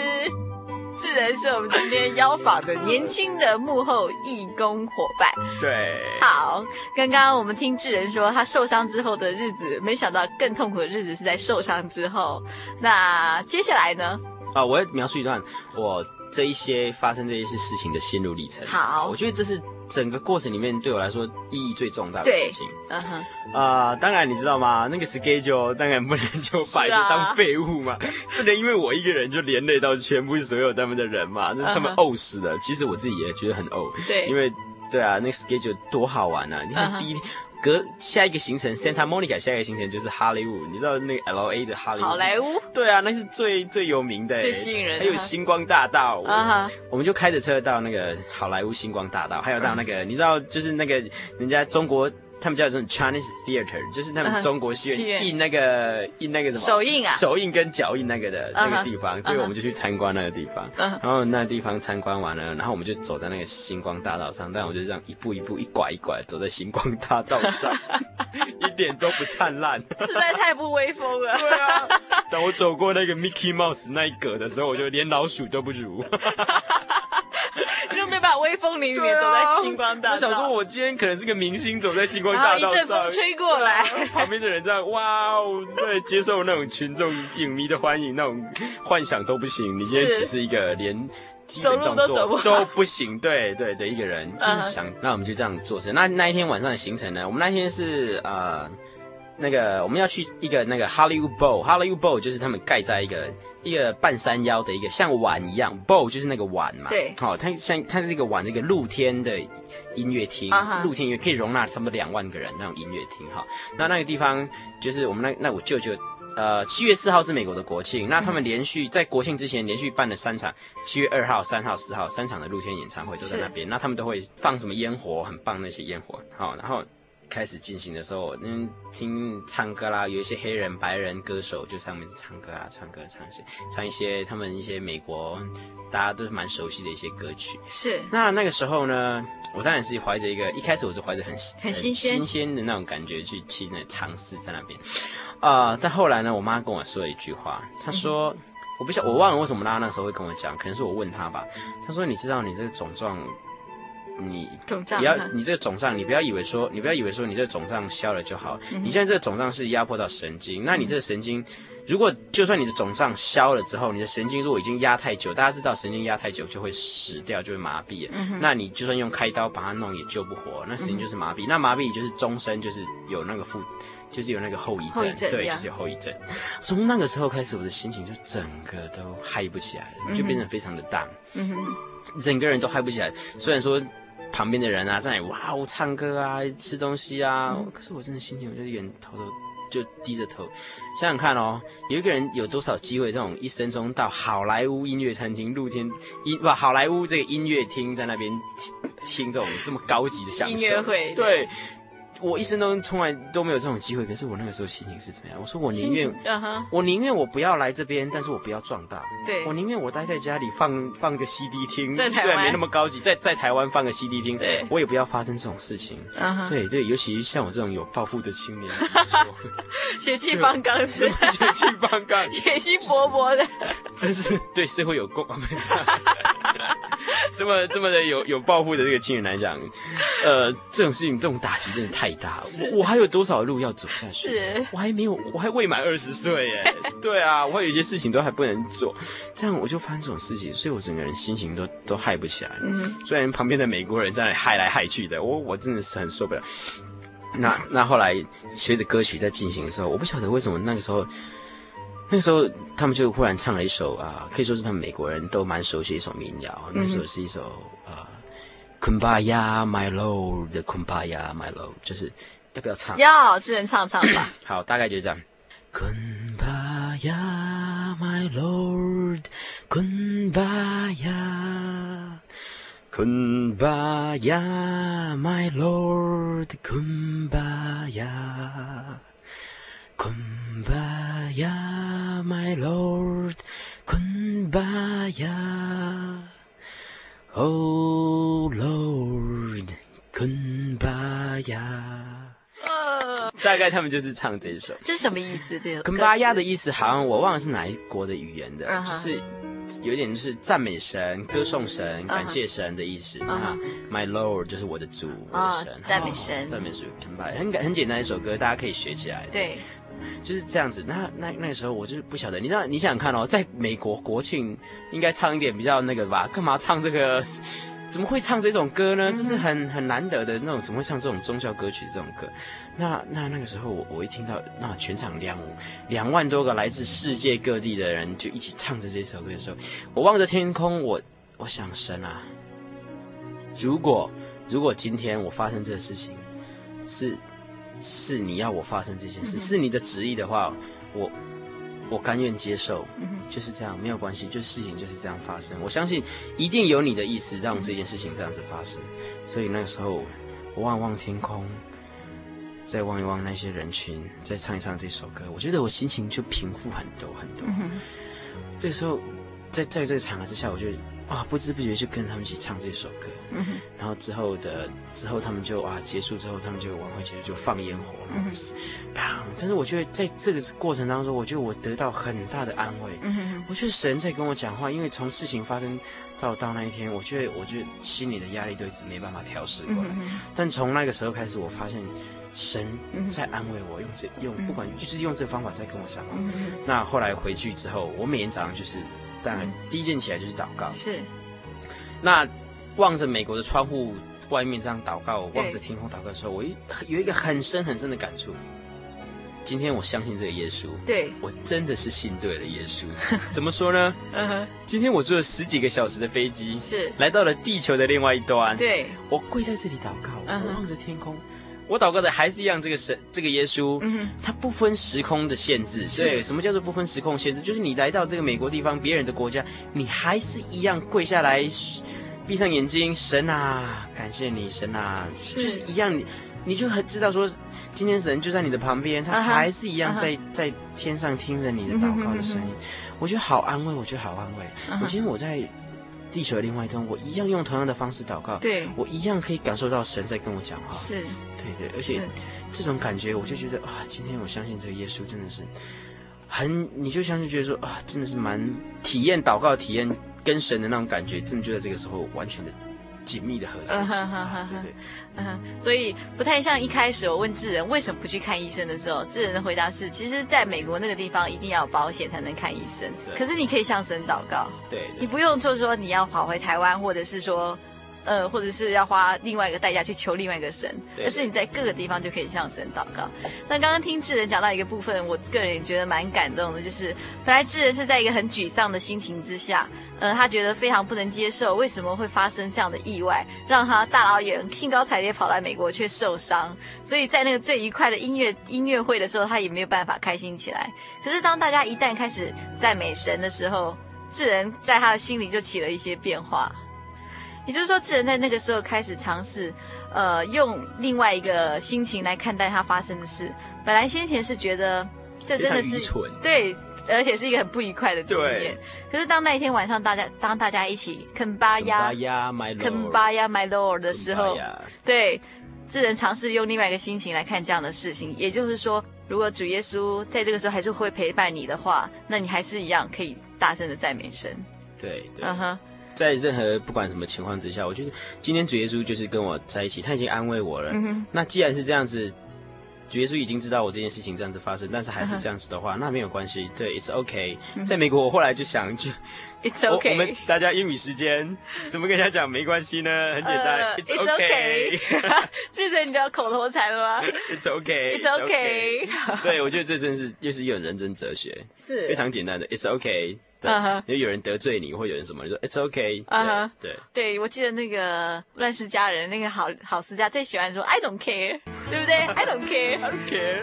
智仁是我们今天邀访的年轻的幕后义工伙伴。对，好，刚刚我们听智仁说他受伤之后的日子，没想到更痛苦的日子是在受伤之后。那接下来呢？啊，我要描述一段我这一些发生这一些事情的心路历程。好，我觉得这是。整个过程里面对我来说意义最重大的事情，嗯哼，啊，当然你知道吗？那个 schedule 当然不能就摆着当废物嘛，啊、不能因为我一个人就连累到全部所有他们的人嘛，就是他们呕死了。其实我自己也觉得很呕，对，因为对啊，那个 schedule 多好玩啊！你看第一天。隔下一个行程，Santa Monica 下一个行程就是好莱坞，你知道那个 L A 的好莱坞？好莱坞？对啊，那是最最有名的，最吸引人。还有星光大道，啊哈，我们就开着车到那个好莱坞星光大道，还有到那个，你知道，就是那个人家中国。他们叫这种 Chinese Theater，就是他们中国戏院印那个、uh. 印那个什么手印啊，手印跟脚印那个的那个地方，uh. 所以我们就去参观那个地方。Uh. 然后那个地方参观完了，然后我们就走在那个星光大道上，但我就这样一步一步一拐一拐走在星光大道上，一点都不灿烂，实在太不威风了。对啊，当我走过那个 Mickey Mouse 那一格的时候，我就连老鼠都不如。你有没有把威风凛凛走在星光大道？我想说，我今天可能是个明星，走在星光大道上，一阵风吹过来，旁边的人这样，哇哦，对，接受那种群众影迷的欢迎，那种幻想都不行。你今天只是一个连基本动作都不，都不行，对对的一个人，真想。那我们就这样做事。那那一天晚上的行程呢？我们那天是呃。那个我们要去一个那个 Hollywood Bowl，Hollywood Bowl 就是他们盖在一个一个半山腰的一个像碗一样，Bowl 就是那个碗嘛。对。好、哦，它像它是一个碗的一个露天的音乐厅，uh huh. 露天音乐可以容纳差不多两万个人那种音乐厅哈。那那个地方就是我们那那我舅舅，呃，七月四号是美国的国庆，那他们连续在国庆之前连续办了三场，七月二号、三号、四号三场的露天演唱会都在那边。那他们都会放什么烟火，很棒那些烟火。好，然后。开始进行的时候，嗯，听唱歌啦，有一些黑人、白人歌手就上面唱歌啊，唱歌唱一些，唱一些他们一些美国大家都是蛮熟悉的一些歌曲。是。那那个时候呢，我当然是怀着一个，一开始我是怀着很很新鲜新鲜的那种感觉去去那尝试在那边，啊、呃，但后来呢，我妈跟我说了一句话，她说，嗯、我不晓我忘了为什么她那时候会跟我讲，可能是我问她吧，她说，你知道你这个肿胀。你不要，你这个肿胀，你不要以为说，你不要以为说你这个肿胀消了就好。嗯、你现在这个肿胀是压迫到神经，那你这个神经，如果就算你的肿胀消了之后，你的神经如果已经压太久，大家知道神经压太久就会死掉，就会麻痹。那你就算用开刀把它弄也救不活，那神经就是麻痹。嗯、那麻痹就是终身就是有那个负，就是有那个后遗症，症对，就是有后遗症。从那个时候开始，我的心情就整个都嗨不起来了，就变成非常的 down，嗯哼，整个人都嗨不起来。虽然说。旁边的人啊，在那里哇哦唱歌啊，吃东西啊，嗯、可是我真的心情，我就远头头就低着头。想想看哦，有一个人有多少机会，这种一生中到好莱坞音乐餐厅、露天音不好莱坞这个音乐厅，在那边听，听这种这么高级的享受，音乐会，对。我一生都从来都没有这种机会，可是我那个时候心情是怎么样？我说我宁愿，uh huh. 我宁愿我不要来这边，但是我不要撞到。对，我宁愿我待在家里放放个 CD 听，在台湾没那么高级，在在台湾放个 CD 听，对，我也不要发生这种事情。Uh huh. 对对，尤其像我这种有抱负的青年，血气方刚是？血气方刚，野心勃勃的，真是对社会有功。这么这么的有有抱负的这个青年来讲，呃，这种事情这种打击真的太大。了我我还有多少路要走下去？是我还没有，我还未满二十岁耶。对啊，我还有一些事情都还不能做，这样我就发生这种事情，所以我整个人心情都都嗨不起来。嗯，虽然旁边的美国人在那里嗨来嗨去的，我我真的是很受不了。那那后来随着歌曲在进行的时候，我不晓得为什么那个时候。那时候他们就忽然唱了一首啊，可以说是他们美国人都蛮熟悉的一首民谣。那首是一首啊，Kumbaya My Lord，Kumbaya My Lord，就是要不要唱？要，自然唱唱吧。好，大概就是这样。Kumbaya My Lord，Kumbaya，Kumbaya My Lord，Kumbaya。Kumbaya, my lord, Kumbaya, oh lord, Kumbaya。大概他们就是唱这一首。这是什么意思？这个 Kumbaya 的意思好像我忘了是哪一国的语言的，就是有点就是赞美神、歌颂神、感谢神的意思。My lord 就是我的主，我的神，赞美神，赞美主。Kumbaya 很很简单一首歌，大家可以学起来。对。就是这样子，那那那个时候我就是不晓得，你知道，你想想看哦，在美国国庆应该唱一点比较那个吧？干嘛唱这个？怎么会唱这种歌呢？这是很很难得的那种，怎么会唱这种宗教歌曲这种歌？那那那个时候我我一听到那全场两两万多个来自世界各地的人就一起唱着这首歌的时候，我望着天空，我我想神啊，如果如果今天我发生这个事情是。是你要我发生这件事，嗯、是你的旨意的话，我我甘愿接受，嗯、就是这样，没有关系，就事情就是这样发生。我相信一定有你的意思，让这件事情这样子发生。所以那个时候，我望望天空，再望一望那些人群，再唱一唱这首歌，我觉得我心情就平复很多很多。嗯、这时候，在在这个场合之下，我就。啊，不知不觉就跟他们一起唱这首歌，嗯、然后之后的之后他们就啊结束之后，他们就晚会结束就放烟火，但是我觉得在这个过程当中，我觉得我得到很大的安慰。嗯、我觉得神在跟我讲话，因为从事情发生到到那一天，我觉得我觉得心里的压力都一直没办法调试过来。嗯、但从那个时候开始，我发现神在安慰我，用这用不管就是用这个方法在跟我讲话。嗯、那后来回去之后，我每天早上就是。当然，第一件起来就是祷告。是，那望着美国的窗户外面这样祷告，望着天空祷告的时候，我一有一个很深很深的感触。今天我相信这个耶稣，对，我真的是信对了耶稣。怎么说呢？嗯哼，今天我坐了十几个小时的飞机，是来到了地球的另外一端。对，我跪在这里祷告，我望着天空，我祷告的还是一样，这个神，这个耶稣，他不分时空的限制。对，什么叫做不分时空限制？就是你来到这个美国地方，别人的国家，你还是一样跪下来，闭上眼睛，神啊，感谢你，神啊，就是一样，你你就很知道说。今天神就在你的旁边，他还是一样在、uh -huh. 在天上听着你的祷告的声音，uh -huh. 我觉得好安慰，我觉得好安慰。Uh -huh. 我今天我在地球的另外一端，我一样用同样的方式祷告，对，我一样可以感受到神在跟我讲话。是，对对，而且这种感觉，我就觉得啊，今天我相信这个耶稣真的是很，你就相信觉得说啊，真的是蛮体验祷告、体验跟神的那种感觉，真的就在这个时候完全的。紧密的合在一起，对对，嗯哼，所以不太像一开始我问智仁为什么不去看医生的时候，智仁的回答是：其实，在美国那个地方一定要有保险才能看医生，可是你可以向神祷告，对，你不用就是说你要跑回台湾，或者是说。呃，或者是要花另外一个代价去求另外一个神，而是你在各个地方就可以向神祷告。那刚刚听智人讲到一个部分，我个人也觉得蛮感动的，就是本来智人是在一个很沮丧的心情之下，呃，他觉得非常不能接受为什么会发生这样的意外，让他大老远兴高采烈跑来美国却受伤，所以在那个最愉快的音乐音乐会的时候，他也没有办法开心起来。可是当大家一旦开始赞美神的时候，智人在他的心里就起了一些变化。也就是说，智人在那个时候开始尝试，呃，用另外一个心情来看待他发生的事。本来先前是觉得这真的是对，而且是一个很不愉快的经验。可是当那一天晚上，大家当大家一起肯巴呀，肯巴呀，my lord 的时候，对，智人尝试用另外一个心情来看这样的事情。也就是说，如果主耶稣在这个时候还是会陪伴你的话，那你还是一样可以大声的赞美神。对，对，嗯哼。在任何不管什么情况之下，我觉得今天主耶稣就是跟我在一起，他已经安慰我了。嗯、那既然是这样子，主耶稣已经知道我这件事情这样子发生，但是还是这样子的话，嗯、那没有关系。对，It's OK。在美国，我后来就想就，It's OK。我们大家英语时间怎么跟人家讲没关系呢？很简单、呃、，It's OK。记得 你的口头禅了吗？It's OK。It's OK。对，我觉得这真是又是一种人生哲学，是非常简单的。It's OK。嗯哼，有有人得罪你，或有人什么，你说 It's okay。嗯哼，对对，我记得那个乱世佳人，那个好好思嘉最喜欢说 I don't care，对不对？I don't care，I don't care。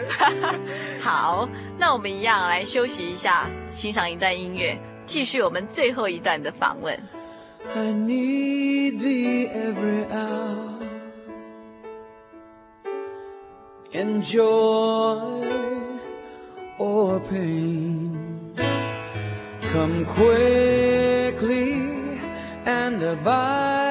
好，那我们一样来休息一下，欣赏一段音乐，继续我们最后一段的访问。I need thee every hour, enjoy or pain. Come quickly and abide,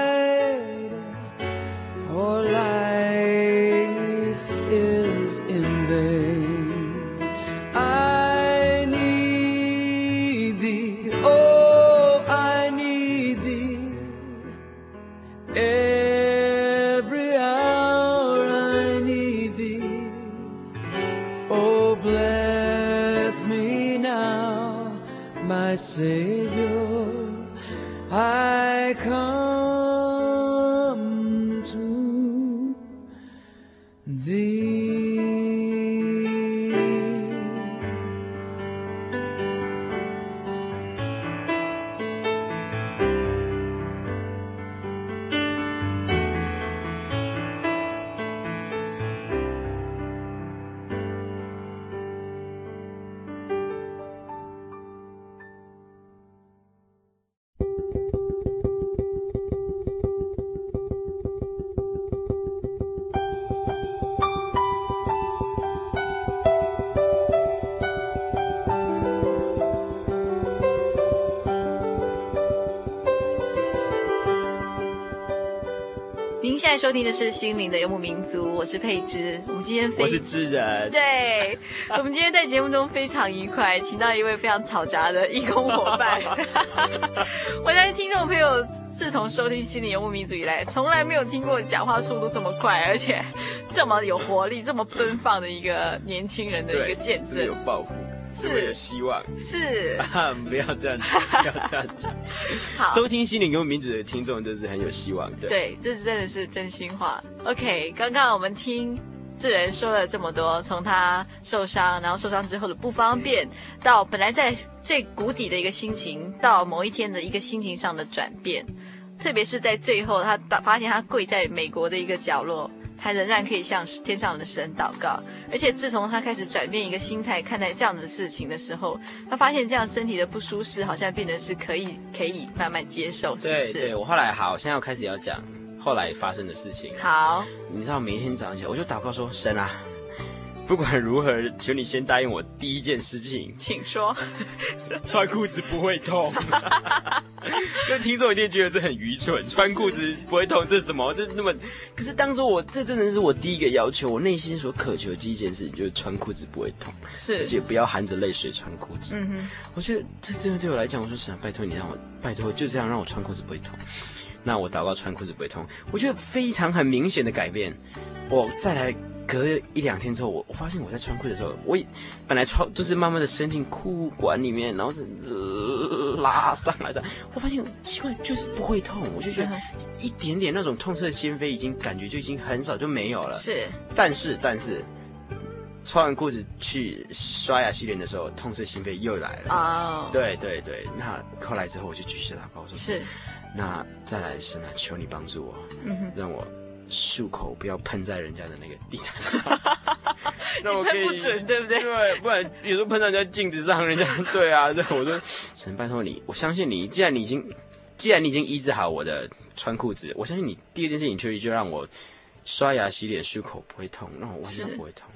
在收听的是《心灵的游牧民族》，我是佩芝。我们今天非我是智人，对，我们今天在节目中非常愉快，请到一位非常嘈杂的义工伙伴。我相信听众朋友自从收听《心灵游牧民族》以来，从来没有听过讲话速度这么快，而且这么有活力、这么奔放的一个年轻人的一个见证，有抱负。是有希望，是 啊，不要这样讲，不要这样讲。好，收听心灵游牧民族的听众就是很有希望的。对，这是真的是真心话。OK，刚刚我们听智仁说了这么多，从他受伤，然后受伤之后的不方便，到本来在最谷底的一个心情，到某一天的一个心情上的转变，特别是在最后，他发现他跪在美国的一个角落。他仍然可以向天上的神祷告，而且自从他开始转变一个心态看待这样子的事情的时候，他发现这样身体的不舒适好像变得是可以可以慢慢接受，是不是？对，对我后来好，现在要开始要讲后来发生的事情。好，你知道每一天早上起来我就祷告说神啊。不管如何，求你先答应我第一件事情，请说。穿裤子不会痛。那听众一定觉得这很愚蠢，穿裤子不会痛，这是什么？这那么……可是当时我这真的是我第一个要求，我内心所渴求的第一件事情就是穿裤子不会痛，是，而且不要含着泪水穿裤子。嗯哼，我觉得这真的对我来讲，我说神啊，拜托你让我，拜托就这样让我穿裤子不会痛。那我祷告穿裤子不会痛，我觉得非常很明显的改变。我再来。隔一两天之后，我我发现我在穿裤的时候，我本来穿就是慢慢的伸进裤管里面，然后是拉上来的。我发现奇怪，就是不会痛，我就觉得一点点那种痛彻心扉，已经感觉就已经很少就没有了。是，但是但是穿完裤子去刷牙洗脸的时候，痛彻心扉又来了。哦，对对对，那后来之后我就继续祷告说，是，那再来神啊，求你帮助我，嗯哼，让我。漱口不要喷在人家的那个地毯上，那我可以不准，对不对？对，不然有时候喷在人家镜子上，人家 对啊，对我说神拜托你，我相信你，既然你已经，既然你已经医治好我的穿裤子，我相信你第二件事情就是就让我刷牙洗脸漱口不会痛，让我完全不会痛。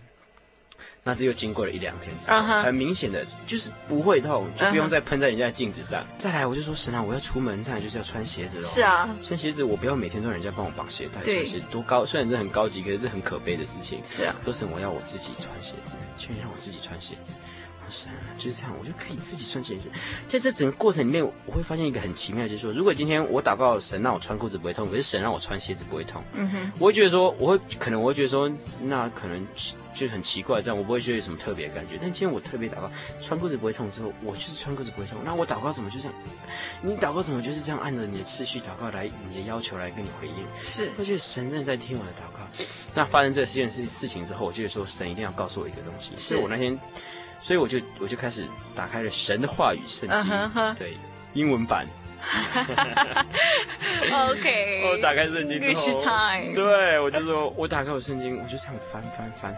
那这又经过了一两天之后，uh huh. 很明显的就是不会痛，就不用再喷在人家的镜子上。Uh huh. 再来，我就说神啊，我要出门，当然就是要穿鞋子喽。是啊，穿鞋子我不要每天都让人家帮我绑鞋带，穿鞋子多高，虽然这很高级，可是这很可悲的事情。是啊，说神我要我自己穿鞋子，求你让我自己穿鞋子。神啊，就是这样，我就可以自己穿鞋子。在这整个过程里面，我会发现一个很奇妙，就是说，如果今天我祷告神让我穿裤子不会痛，可是神让我穿鞋子不会痛，嗯哼，我会觉得说，我会可能我会觉得说，那可能就很奇怪，这样我不会觉得有什么特别的感觉。但今天我特别祷告，穿裤子不会痛之后，我就是穿裤子不会痛。那我祷告什么就这样，你祷告什么就是这样，按照你的次序祷告来，你的要求来跟你回应。是，我觉得神正在听我的祷告。那发生这件事事情之后，我觉得说神一定要告诉我一个东西，是我那天。所以我就我就开始打开了神的话语圣经，uh huh. 对，英文版。OK。我打开圣经之后.对，我就说，我打开我圣经，我就这样翻翻翻，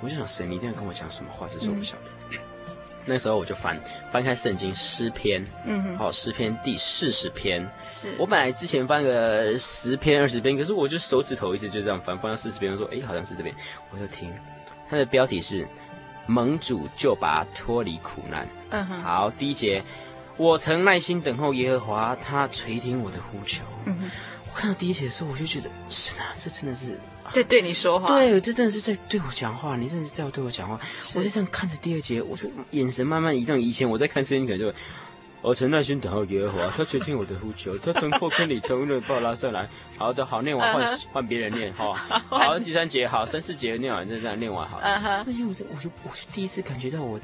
我就想神你一定要跟我讲什么话，这是我不晓得。嗯、那时候我就翻翻开圣经诗篇，嗯哼，好，诗篇第四十篇。是我本来之前翻个十篇二十篇，可是我就手指头一直就这样翻翻到四十篇，我说，哎，好像是这边，我就听，它的标题是。盟主救拔脱离苦难。嗯哼，好，第一节，我曾耐心等候耶和华，他垂听我的呼求。嗯，我看到第一节的时候，我就觉得，是啊，这真的是在对你说话。对，这真的是在对我讲话，你真的是在对我讲话。是我就这样看着第二节，我就眼神慢慢移动。以前我在看圣经，可能就。我曾耐心等候耶和华，他垂听我的呼求，他从破坑里从那把我拉上来。好的，好，念完换换别人念哈。好，第三节好，三四节念完就这样念完好。嗯哼。而且我这我就我就第一次感觉到我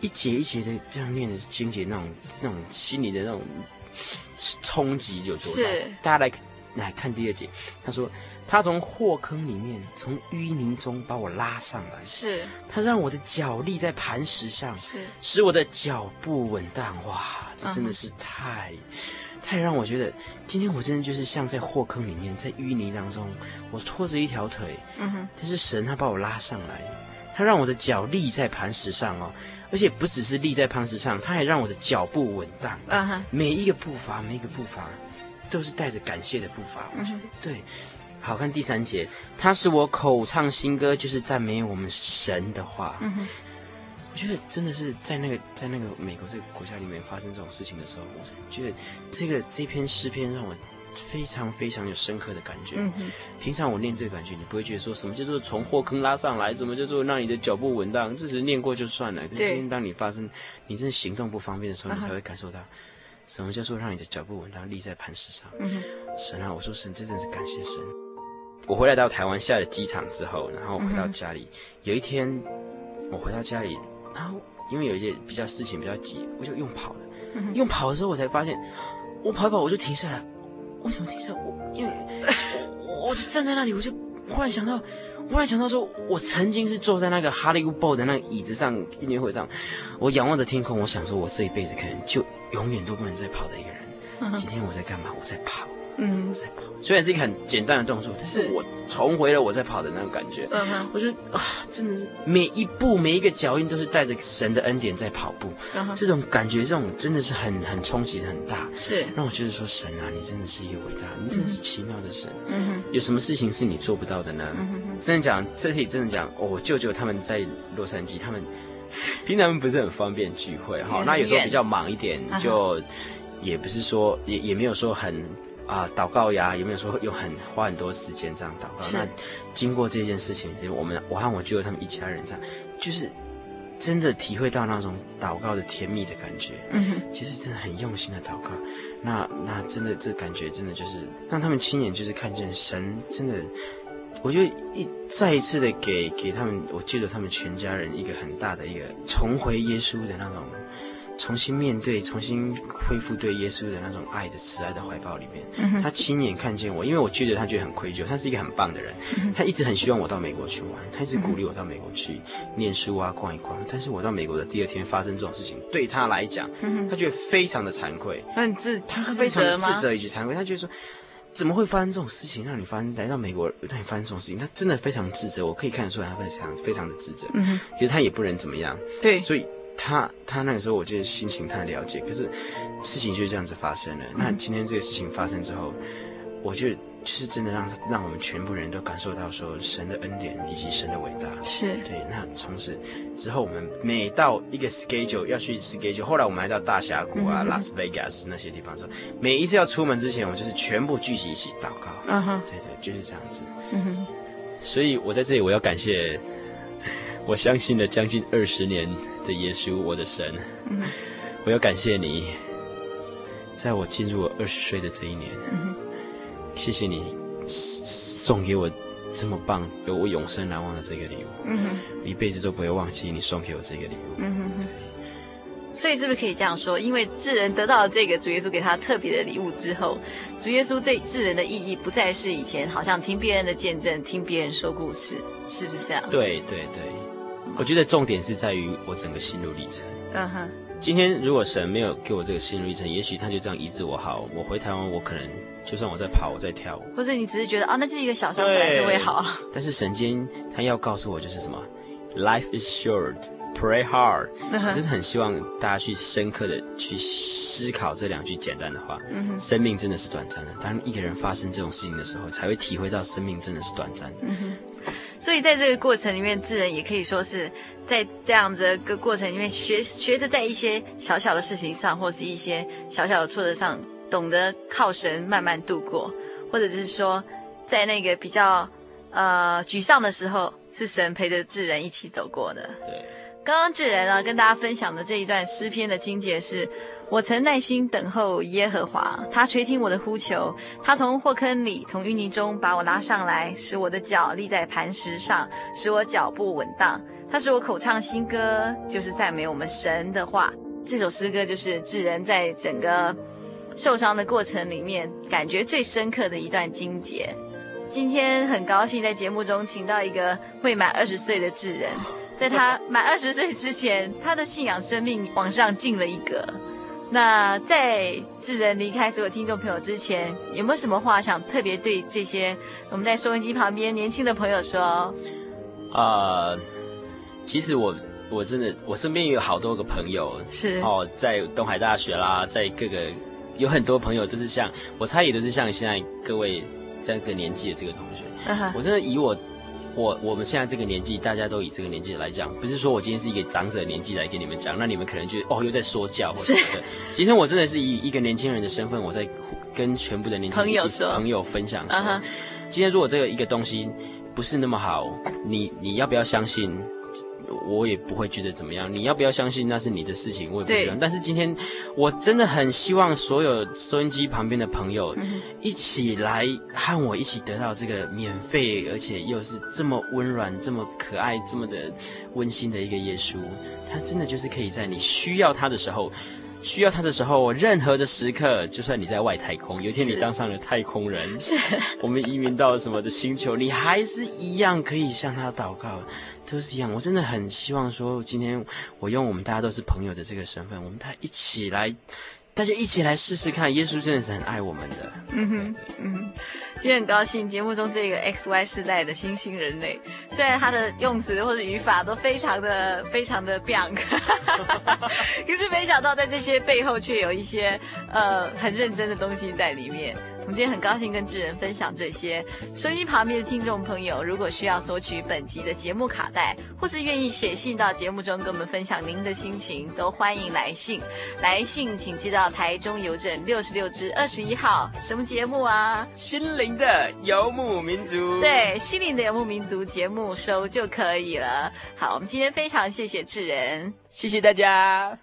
一节一节的这样念的经节那种那种心里的那种冲击有多大。是。大家来来看第二节，他说。他从祸坑里面，从淤泥中把我拉上来。是，他让我的脚立在磐石上，是，使我的脚步稳当。哇，这真的是太，uh. 太让我觉得，今天我真的就是像在祸坑里面，在淤泥当中，我拖着一条腿，嗯哼、uh，huh. 但是神他把我拉上来，他让我的脚立在磐石上哦，而且不只是立在磐石上，他还让我的脚步稳当。啊、uh，huh. 每一个步伐，每一个步伐，都是带着感谢的步伐。嗯哼、uh，huh. 对。好看第三节，他是我口唱新歌，就是赞美我们神的话。我觉得真的是在那个在那个美国这个国家里面发生这种事情的时候，我觉得这个这篇诗篇让我非常非常有深刻的感觉。嗯哼，平常我念这个感觉，你不会觉得说什么叫做从祸坑拉上来，什么叫做让你的脚步稳当，这只是念过就算了。可是今天当你发生你真的行动不方便的时候，你才会感受到什么叫做让你的脚步稳当，立在磐石上。嗯，神啊，我说神，这真的是感谢神。我回来到台湾下了机场之后，然后回到家里。嗯、有一天，我回到家里，然后因为有一些比较事情比较急，我就用跑的。嗯、用跑的时候，我才发现，我跑一跑我就停下来。为什么停下来？我因为我，我就站在那里，我就忽然想到，忽然想到说，我曾经是坐在那个 Hollywood Bowl 的那个椅子上，音乐会上，我仰望着天空，我想说，我这一辈子可能就永远都不能再跑的一个人。今天我在干嘛？我在跑。嗯，在跑，虽然是一个很简单的动作，但是我重回了我在跑的那种感觉。嗯哼，我觉得啊，真的是每一步每一个脚印都是带着神的恩典在跑步。嗯哼，这种感觉，这种真的是很很冲击很大。是，让我觉得说神啊，你真的是一个伟大，你真的是奇妙的神。嗯哼，有什么事情是你做不到的呢？真的讲，这里真的讲，哦，我舅舅他们在洛杉矶，他们 平常不是很方便聚会哈，那有时候比较忙一点，就也不是说也也没有说很。啊，祷告呀，有没有说有很花很多时间这样祷告？那经过这件事情，就我们我和我舅舅他们一家人这样，就是真的体会到那种祷告的甜蜜的感觉。嗯哼，其实真的很用心的祷告。那那真的这感觉真的就是让他们亲眼就是看见神真的，我就一再一次的给给他们，我记得他们全家人一个很大的一个重回耶稣的那种。重新面对，重新恢复对耶稣的那种爱的慈爱的怀抱里面，嗯、他亲眼看见我，因为我觉得他觉得很愧疚，他是一个很棒的人，嗯、他一直很希望我到美国去玩，他一直鼓励我到美国去念书啊，逛一逛。但是我到美国的第二天发生这种事情，对他来讲，他觉得非常的惭愧，很自他非常的自责以及惭愧，他觉得说怎么会发生这种事情，让你发生来到美国让你发生这种事情，他真的非常自责，我可以看得出来他非常非常的自责。嗯、其实他也不能怎么样，对，所以。他他那个时候，我觉得心情太了解，可是事情就是这样子发生了。嗯、那今天这个事情发生之后，我就就是真的让让我们全部人都感受到说神的恩典以及神的伟大。是对。那从此之后，我们每到一个 schedule 要去 schedule，后来我们还到大峡谷啊、拉斯维加斯那些地方的时候，每一次要出门之前，我就是全部聚集一起祷告。嗯哼，对对，就是这样子。嗯哼，所以我在这里我要感谢。我相信了将近二十年的耶稣，我的神，嗯、我要感谢你，在我进入我二十岁的这一年，嗯、谢谢你送给我这么棒、有我永生难忘的这个礼物，嗯、哼一辈子都不会忘记你送给我这个礼物。嗯、哼所以是不是可以这样说？因为智人得到了这个主耶稣给他特别的礼物之后，主耶稣对智人的意义不再是以前好像听别人的见证、听别人说故事，是不是这样？对对对。我觉得重点是在于我整个心路历程。嗯哼，今天如果神没有给我这个心路历程，也许他就这样医治我好。我回台湾，我可能就算我在跑，我在跳舞，或者你只是觉得啊，那这是一个小伤本来就会好。但是神今天他要告诉我就是什么，Life is short, pray hard。我真的很希望大家去深刻的去思考这两句简单的话。嗯，生命真的是短暂的。当一个人发生这种事情的时候，才会体会到生命真的是短暂的。所以在这个过程里面，智人也可以说是在这样子的个过程里面学学着在一些小小的事情上，或是一些小小的挫折上，懂得靠神慢慢度过，或者是说，在那个比较呃沮丧的时候，是神陪着智人一起走过的。对，刚刚智人呢跟大家分享的这一段诗篇的经节是。我曾耐心等候耶和华，他垂听我的呼求，他从祸坑里，从淤泥中把我拉上来，使我的脚立在磐石上，使我脚步稳当。他使我口唱新歌，就是赞美我们神的话。这首诗歌就是智人在整个受伤的过程里面感觉最深刻的一段经节。今天很高兴在节目中请到一个未满二十岁的智人，在他满二十岁之前，他的信仰生命往上进了一格。那在智仁离开所有听众朋友之前，有没有什么话想特别对这些我们在收音机旁边年轻的朋友说？啊、呃，其实我我真的我身边也有好多个朋友是哦，在东海大学啦，在各个有很多朋友都是像我猜也都是像现在各位这个年纪的这个同学，uh huh. 我真的以我。我我们现在这个年纪，大家都以这个年纪来讲，不是说我今天是一个长者年纪来跟你们讲，那你们可能就哦又在说教或者什么的。今天我真的是以一个年轻人的身份，我在跟全部的年轻朋友分享说，说今天如果这个一个东西不是那么好，你你要不要相信？我也不会觉得怎么样，你要不要相信那是你的事情，我也不知道。但是今天我真的很希望所有收音机旁边的朋友一起来和我一起得到这个免费，而且又是这么温暖、这么可爱、这么的温馨的一个耶稣。他真的就是可以在你需要他的时候，需要他的时候，任何的时刻，就算你在外太空，有一天你当上了太空人，是我们移民到了什么的星球，你还是一样可以向他祷告，都是一样。我真的很希望说，今天我用我们大家都是朋友的这个身份，我们大家一起来。大家一起来试试看，耶稣真的是很爱我们的。嗯哼，嗯哼，今天很高兴节目中这个 X Y 世代的新兴人类，虽然他的用词或者语法都非常的非常的 biang，可是没想到在这些背后却有一些呃很认真的东西在里面。我们今天很高兴跟智仁分享这些。收音旁边的听众朋友，如果需要索取本集的节目卡带，或是愿意写信到节目中跟我们分享您的心情，都欢迎来信。来信请寄到台中邮政六十六支二十一号。什么节目啊？心灵的游牧民族。对，心灵的游牧民族节目收就可以了。好，我们今天非常谢谢智仁，谢谢大家。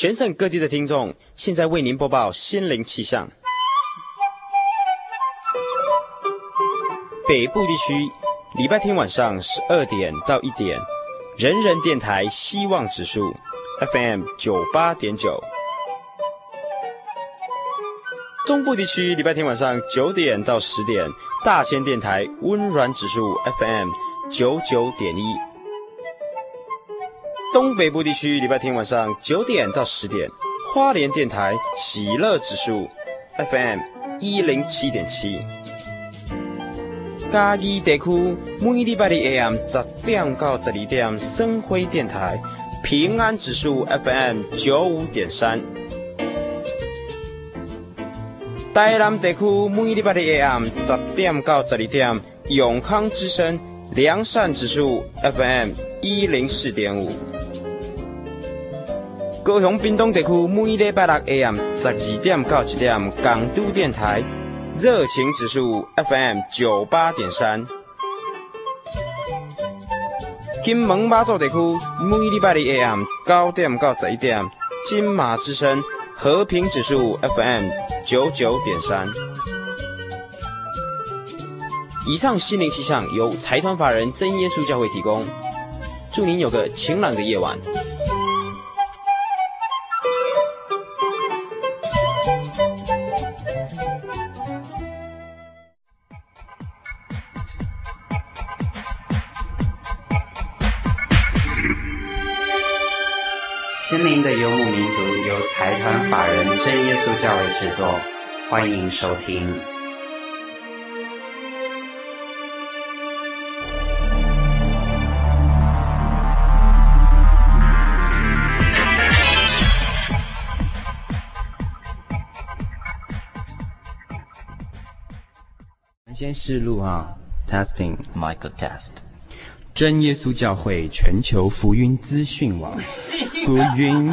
全省各地的听众，现在为您播报心灵气象。北部地区礼拜天晚上十二点到一点，人人电台希望指数 FM 九八点九。中部地区礼拜天晚上九点到十点，大千电台温暖指数 FM 九九点一。东北部地区礼拜天晚上九点到十点，花莲电台喜乐指数 FM 一零七点七。嘉义地区每礼拜的 AM 十点到十二点，生辉电台平安指数 FM 九五点三。台南地区每礼拜的 AM 十点到十二点，永康之声良善指数 FM 一零四点五。高雄屏东地区每礼拜六 AM 十二点到一点，港都电台热情指数 FM 九八点三。金门马祖地区每礼拜六 AM 九点到十一点，金马之声和平指数 FM 九九点三。以上心灵气象由财团法人真耶稣教会提供，祝您有个晴朗的夜晚。团法人真耶稣教会制作，欢迎收听。先试录啊，testing，Michael test。真耶稣教会全球福音资讯网，福音。